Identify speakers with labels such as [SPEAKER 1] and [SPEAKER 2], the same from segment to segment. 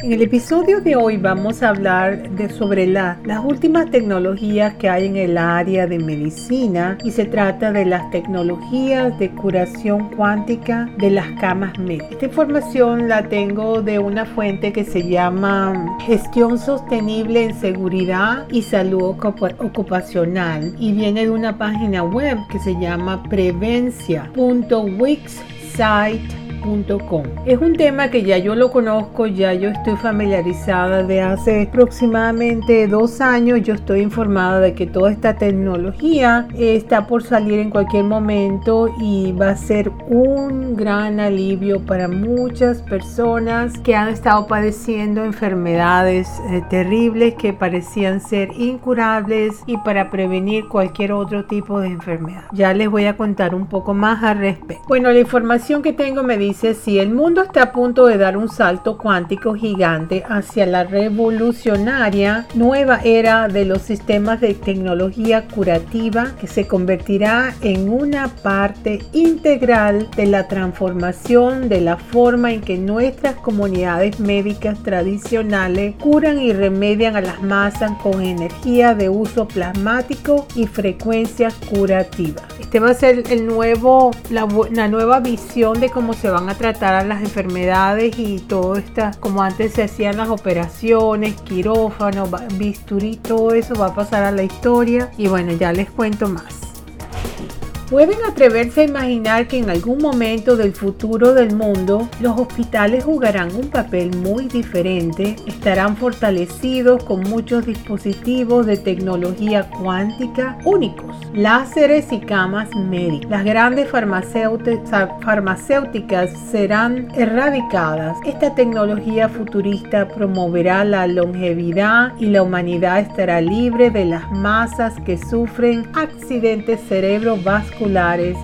[SPEAKER 1] En el episodio de hoy vamos a hablar de sobre las últimas tecnologías que hay en el área de medicina y se trata de las tecnologías de curación cuántica de las camas médicas. Esta información la tengo de una fuente que se llama Gestión Sostenible en Seguridad y Salud Ocupacional y viene de una página web que se llama es un tema que ya yo lo conozco, ya yo estoy familiarizada de hace aproximadamente dos años. Yo estoy informada de que toda esta tecnología está por salir en cualquier momento y va a ser un gran alivio para muchas personas que han estado padeciendo enfermedades eh, terribles que parecían ser incurables y para prevenir cualquier otro tipo de enfermedad. Ya les voy a contar un poco más al respecto. Bueno, la información que tengo me dice dice si el mundo está a punto de dar un salto cuántico gigante hacia la revolucionaria nueva era de los sistemas de tecnología curativa que se convertirá en una parte integral de la transformación de la forma en que nuestras comunidades médicas tradicionales curan y remedian a las masas con energía de uso plasmático y frecuencias curativas. Este va a ser el nuevo, la, la nueva visión de cómo se va van a tratar a las enfermedades y todo esto, como antes se hacían las operaciones, quirófano, bisturí, todo eso va a pasar a la historia y bueno, ya les cuento más. ¿Pueden atreverse a imaginar que en algún momento del futuro del mundo los hospitales jugarán un papel muy diferente? Estarán fortalecidos con muchos dispositivos de tecnología cuántica únicos, láseres y camas médicas. Las grandes farmacéuticas serán erradicadas. Esta tecnología futurista promoverá la longevidad y la humanidad estará libre de las masas que sufren accidentes cerebrovasculares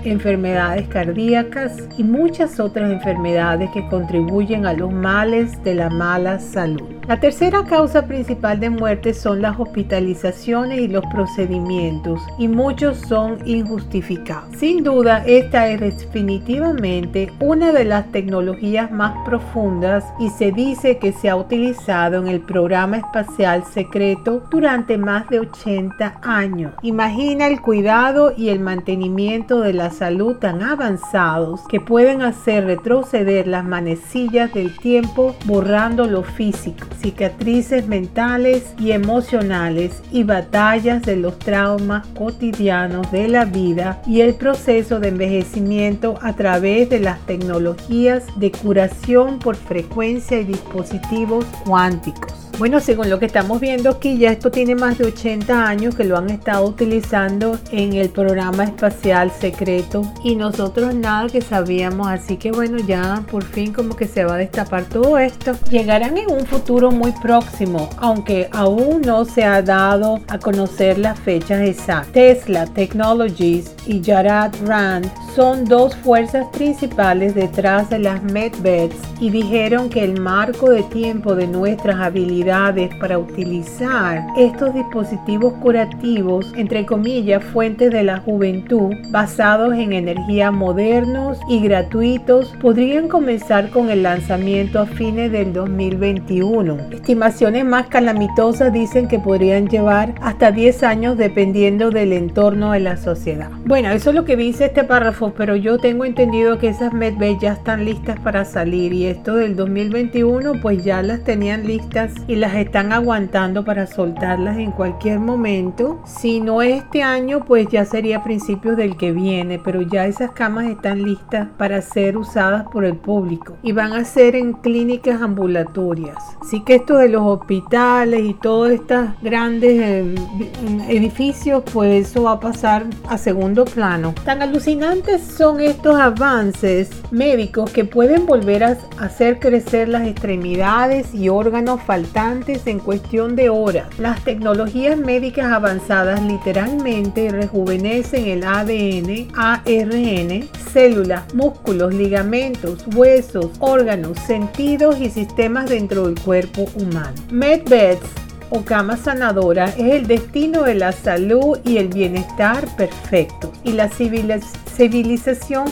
[SPEAKER 1] enfermedades cardíacas y muchas otras enfermedades que contribuyen a los males de la mala salud. La tercera causa principal de muerte son las hospitalizaciones y los procedimientos, y muchos son injustificados. Sin duda, esta es definitivamente una de las tecnologías más profundas y se dice que se ha utilizado en el programa espacial secreto durante más de 80 años. Imagina el cuidado y el mantenimiento de la salud tan avanzados que pueden hacer retroceder las manecillas del tiempo borrando lo físico cicatrices mentales y emocionales y batallas de los traumas cotidianos de la vida y el proceso de envejecimiento a través de las tecnologías de curación por frecuencia y dispositivos cuánticos. Bueno, según lo que estamos viendo aquí, ya esto tiene más de 80 años que lo han estado utilizando en el programa espacial secreto y nosotros nada que sabíamos, así que bueno, ya por fin como que se va a destapar todo esto. Llegarán en un futuro muy próximo, aunque aún no se ha dado a conocer las fechas exactas. Tesla Technologies y Jared Rand son dos fuerzas principales detrás de las medbeds y dijeron que el marco de tiempo de nuestras habilidades para utilizar estos dispositivos curativos, entre comillas, fuentes de la juventud, basados en energía modernos y gratuitos, podrían comenzar con el lanzamiento a fines del 2021. Estimaciones más calamitosas dicen que podrían llevar hasta 10 años dependiendo del entorno de la sociedad. Bueno, eso es lo que dice este párrafo pero yo tengo entendido que esas medbeds ya están listas para salir y esto del 2021 pues ya las tenían listas y las están aguantando para soltarlas en cualquier momento. Si no este año pues ya sería principios del que viene, pero ya esas camas están listas para ser usadas por el público y van a ser en clínicas ambulatorias. Así que esto de los hospitales y todos estos grandes eh, edificios pues eso va a pasar a segundo plano. Tan alucinante son estos avances médicos que pueden volver a hacer crecer las extremidades y órganos faltantes en cuestión de horas. Las tecnologías médicas avanzadas literalmente rejuvenecen el ADN, ARN, células, músculos, ligamentos, huesos, órganos, sentidos y sistemas dentro del cuerpo humano. MedBeds o cama sanadora es el destino de la salud y el bienestar perfecto. Y la civilización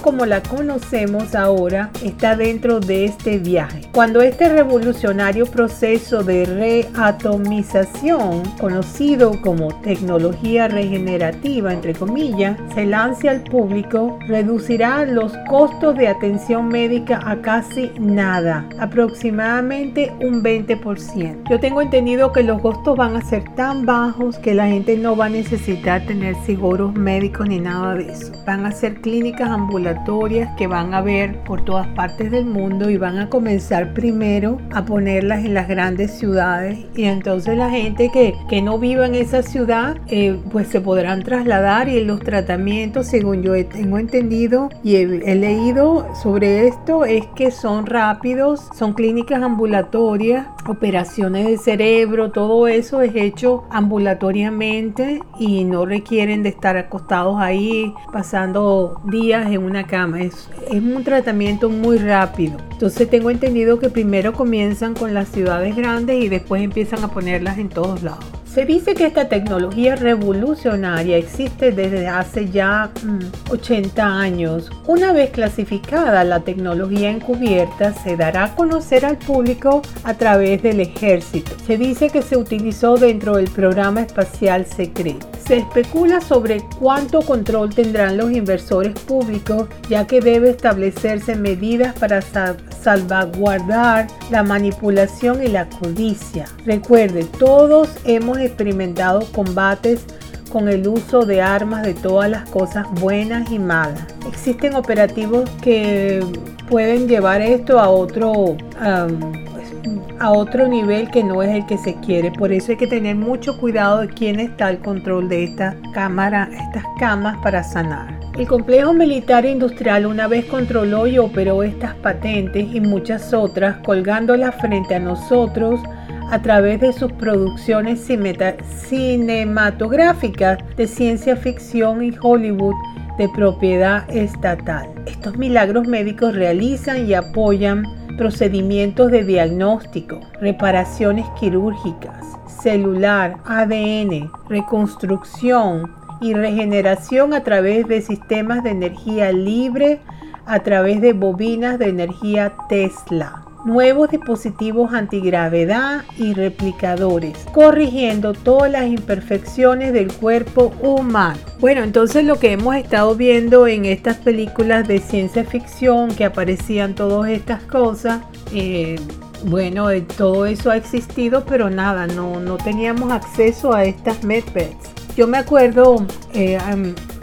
[SPEAKER 1] como la conocemos ahora está dentro de este viaje. Cuando este revolucionario proceso de reatomización, conocido como tecnología regenerativa, entre comillas, se lance al público, reducirá los costos de atención médica a casi nada, aproximadamente un 20%. Yo tengo entendido que los costos van a ser tan bajos que la gente no va a necesitar tener seguros médicos ni nada de eso. Van a ser clínicas ambulatorias que van a ver por todas partes del mundo y van a comenzar primero a ponerlas en las grandes ciudades. Y entonces la gente que, que no viva en esa ciudad eh, pues se podrán trasladar y los tratamientos según yo tengo entendido y he, leído sobre esto es que son rápidos, son clínicas ambulatorias, operaciones de cerebro, todo eso es hecho ambulatoriamente y no requieren de estar acostados ahí pasando días en una cama. Es, es un tratamiento muy rápido. Entonces tengo entendido que primero comienzan con las ciudades grandes y después empiezan a ponerlas en todos lados. Se dice que esta tecnología revolucionaria existe desde hace ya 80 mm, años. Una vez clasificada, la tecnología encubierta se dará a conocer al público a través del ejército. Se dice que se utilizó dentro del programa espacial secreto. Se especula sobre cuánto control tendrán los inversores públicos, ya que debe establecerse medidas para salvaguardar la manipulación y la codicia. Recuerde, todos hemos experimentado combates con el uso de armas de todas las cosas buenas y malas. Existen operativos que pueden llevar esto a otro a otro nivel que no es el que se quiere. Por eso hay que tener mucho cuidado de quién está al control de esta cámara, estas camas para sanar. El complejo militar industrial una vez controló y operó estas patentes y muchas otras, colgándolas frente a nosotros a través de sus producciones cinematográficas de ciencia ficción y Hollywood de propiedad estatal. Estos milagros médicos realizan y apoyan procedimientos de diagnóstico, reparaciones quirúrgicas, celular, ADN, reconstrucción y regeneración a través de sistemas de energía libre, a través de bobinas de energía Tesla nuevos dispositivos antigravedad y replicadores, corrigiendo todas las imperfecciones del cuerpo humano. Bueno, entonces lo que hemos estado viendo en estas películas de ciencia ficción que aparecían todas estas cosas, eh, bueno, eh, todo eso ha existido, pero nada, no, no teníamos acceso a estas medbeds. Yo me acuerdo, eh,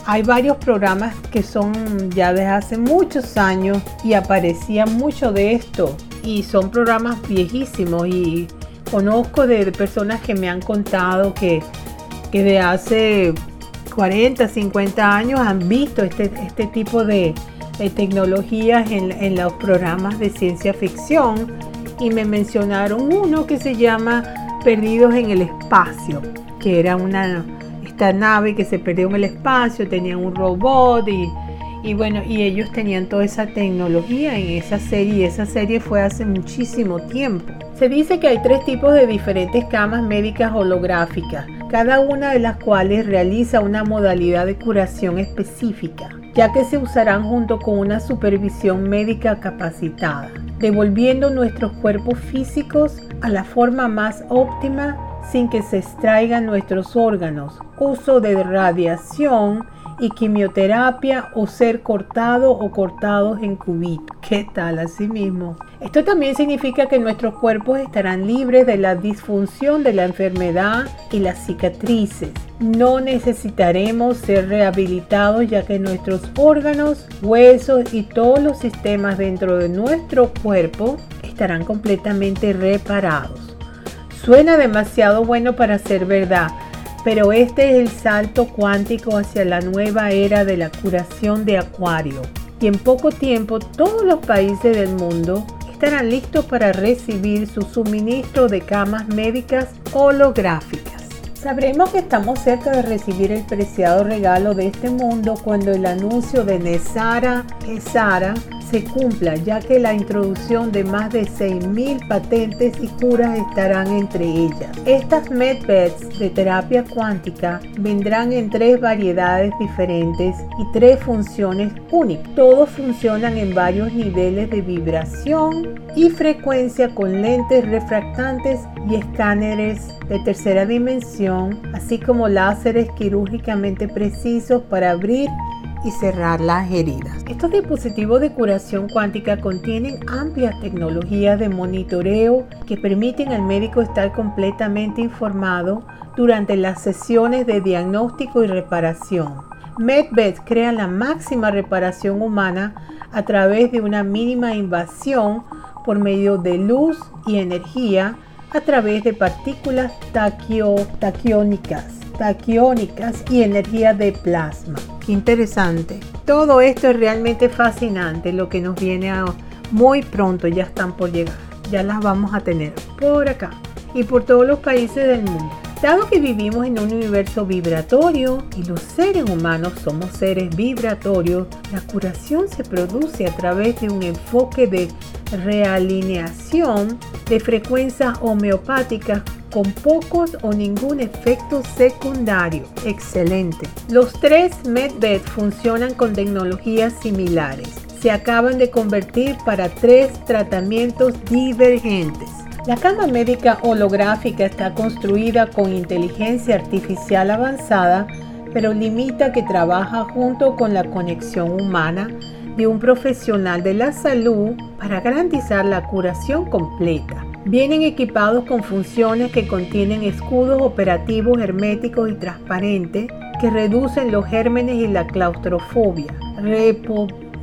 [SPEAKER 1] hay varios programas que son ya desde hace muchos años y aparecía mucho de esto y son programas viejísimos y conozco de personas que me han contado que, que de hace 40, 50 años han visto este, este tipo de, tecnologías en, en, los programas de ciencia ficción y me mencionaron uno que se llama Perdidos en el Espacio, que era una esta nave que se perdió en el espacio, tenía un robot y y bueno, y ellos tenían toda esa tecnología en esa serie y esa serie fue hace muchísimo tiempo. Se dice que hay tres tipos de diferentes camas médicas holográficas, cada una de las cuales realiza una modalidad de curación específica, ya que se usarán junto con una supervisión médica capacitada, devolviendo nuestros cuerpos físicos a la forma más óptima sin que se extraigan nuestros órganos, uso de radiación, y quimioterapia o ser cortado o cortados en cubitos. ¿Qué tal así mismo? Esto también significa que nuestros cuerpos estarán libres de la disfunción de la enfermedad y las cicatrices. No necesitaremos ser rehabilitados ya que nuestros órganos, huesos y todos los sistemas dentro de nuestro cuerpo estarán completamente reparados. Suena demasiado bueno para ser verdad, pero este es el salto cuántico hacia la nueva era de la curación de Acuario. Y en poco tiempo todos los países del mundo estarán listos para recibir su suministro de camas médicas holográficas. Sabremos que estamos cerca de recibir el preciado regalo de este mundo cuando el anuncio de Nesara Esara se cumpla, ya que la introducción de más de 6.000 patentes y curas estarán entre ellas. Estas medbeds de terapia cuántica vendrán en tres variedades diferentes y tres funciones únicas. Todos funcionan en varios niveles de vibración y frecuencia con lentes refractantes y escáneres de tercera dimensión, así como láseres quirúrgicamente precisos para abrir y cerrar las heridas. Estos dispositivos de curación cuántica contienen amplias tecnologías de monitoreo que permiten al médico estar completamente informado durante las sesiones de diagnóstico y reparación. MedBed crea la máxima reparación humana a través de una mínima invasión por medio de luz y energía a través de partículas taquiónicas taquiónicas y energía de plasma. interesante. Todo esto es realmente fascinante, lo que nos viene a muy pronto, ya están por llegar. Ya las vamos a tener por acá y por todos los países del mundo. Dado que vivimos en un universo vibratorio y los seres humanos somos seres vibratorios, la curación se produce a través de un enfoque de realineación de frecuencias homeopáticas con pocos o ningún efecto secundario. Excelente. Los tres MedBed funcionan con tecnologías similares. Se acaban de convertir para tres tratamientos divergentes. La cama médica holográfica está construida con inteligencia artificial avanzada, pero limita que trabaja junto con la conexión humana de un profesional de la salud para garantizar la curación completa. Vienen equipados con funciones que contienen escudos operativos herméticos y transparentes que reducen los gérmenes y la claustrofobia.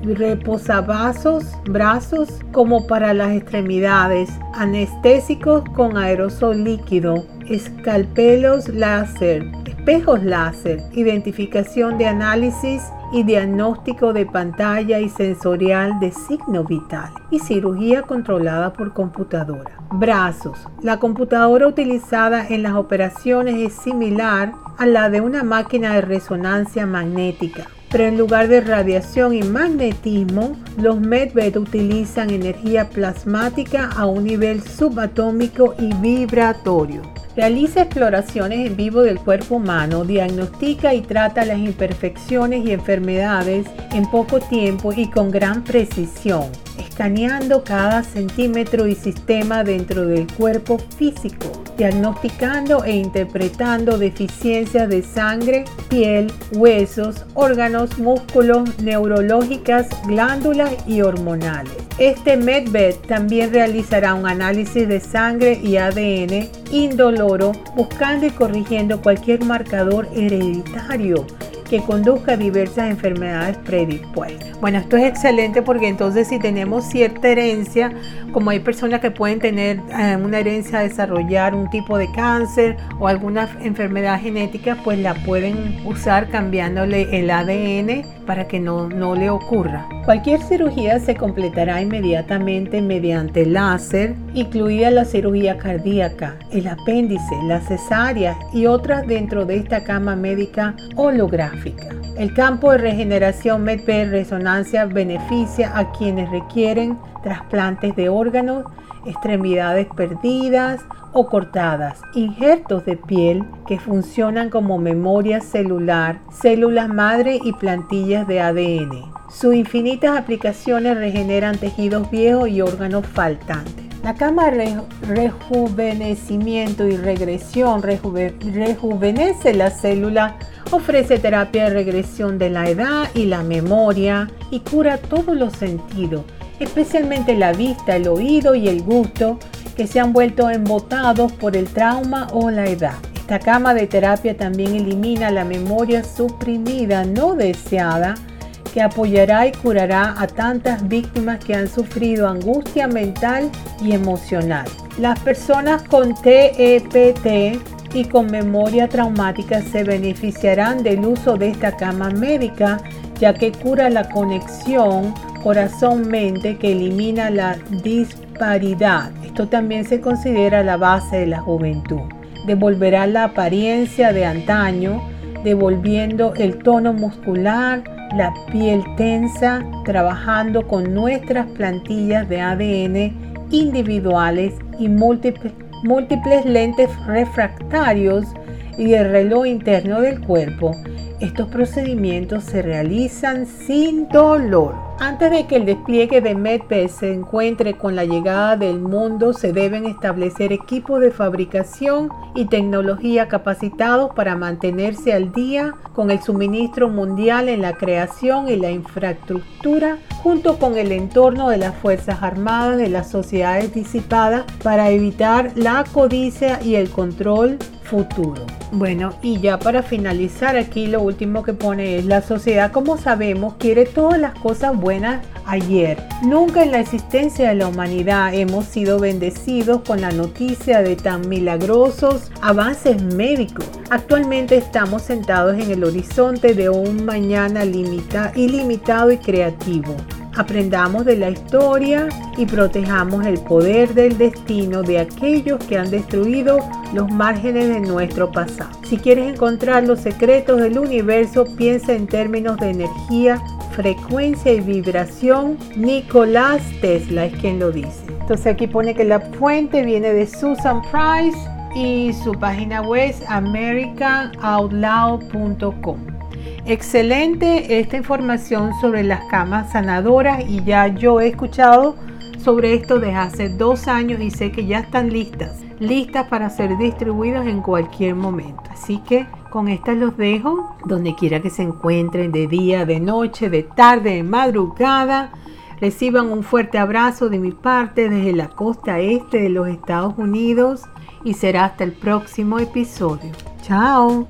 [SPEAKER 1] reposabazos, brazos como para las extremidades, anestésicos con aerosol líquido, escalpelos láser, espejos láser, identificación de análisis y diagnóstico de pantalla y sensorial de signo vital y cirugía controlada por computadora. Brazos. La computadora utilizada en las operaciones es similar a la de una máquina de resonancia magnética. Pero en lugar de radiación y magnetismo, los MedVed utilizan energía plasmática a un nivel subatómico y vibratorio. Realiza exploraciones en vivo del cuerpo humano, diagnostica y trata las imperfecciones y enfermedades en poco tiempo y con gran precisión escaneando cada centímetro y sistema dentro del cuerpo físico, diagnosticando e interpretando deficiencias de sangre, piel, huesos, órganos, músculos, neurológicas, glándulas y hormonales. Este MedBed también realizará un análisis de sangre y ADN indoloro buscando y corrigiendo cualquier marcador hereditario que conduzca a diversas enfermedades predispuestas. Bueno, esto es excelente porque entonces si tenemos cierta herencia, como hay personas que pueden tener eh, una herencia desarrollar un tipo de cáncer o alguna enfermedad genética, pues la pueden usar cambiándole el ADN para que no, no le ocurra. Cualquier cirugía se completará inmediatamente mediante láser, incluida la cirugía cardíaca, el apéndice, la cesárea y otras dentro de esta cama médica holográfica. El campo de regeneración MedP resonancia beneficia a quienes requieren trasplantes de órganos, extremidades perdidas o cortadas, injertos de piel que funcionan como memoria celular, células madre y plantillas de ADN. Sus infinitas aplicaciones regeneran tejidos viejos y órganos faltantes. La cama de rejuvenecimiento y regresión rejuvenece la célula, ofrece terapia de regresión de la edad y la memoria y cura todos los sentidos, especialmente la vista, el oído y el gusto, que se han vuelto embotados por el trauma o la edad. Esta cama de terapia también elimina la memoria suprimida no deseada que apoyará y curará a tantas víctimas que han sufrido angustia mental y emocional. Las personas con TEPT y con memoria traumática se beneficiarán del uso de esta cama médica ya que cura la conexión corazón-mente que elimina la disparidad. Esto también se considera la base de la juventud. Devolverá la apariencia de antaño, devolviendo el tono muscular, la piel tensa, trabajando con nuestras plantillas de ADN individuales y múltiples, múltiples lentes refractarios y el reloj interno del cuerpo. Estos procedimientos se realizan sin dolor. Antes de que el despliegue de MedPes se encuentre con la llegada del mundo, se deben establecer equipos de fabricación y tecnología capacitados para mantenerse al día con el suministro mundial en la creación y la infraestructura, junto con el entorno de las Fuerzas Armadas de las sociedades disipadas para evitar la codicia y el control futuro. Bueno, y ya para finalizar aquí lo último que pone es la sociedad como sabemos quiere todas las cosas buenas ayer. Nunca en la existencia de la humanidad hemos sido bendecidos con la noticia de tan milagrosos avances médicos. Actualmente estamos sentados en el horizonte de un mañana ilimitado y creativo. Aprendamos de la historia y protejamos el poder del destino de aquellos que han destruido los márgenes de nuestro pasado. Si quieres encontrar los secretos del universo, piensa en términos de energía, frecuencia y vibración. Nicolás Tesla es quien lo dice. Entonces aquí pone que la fuente viene de Susan Price y su página web es americanoutloud.com. Excelente esta información sobre las camas sanadoras y ya yo he escuchado sobre esto desde hace dos años y sé que ya están listas, listas para ser distribuidas en cualquier momento. Así que con estas los dejo donde quiera que se encuentren, de día, de noche, de tarde, de madrugada. Reciban un fuerte abrazo de mi parte desde la costa este de los Estados Unidos y será hasta el próximo episodio. Chao.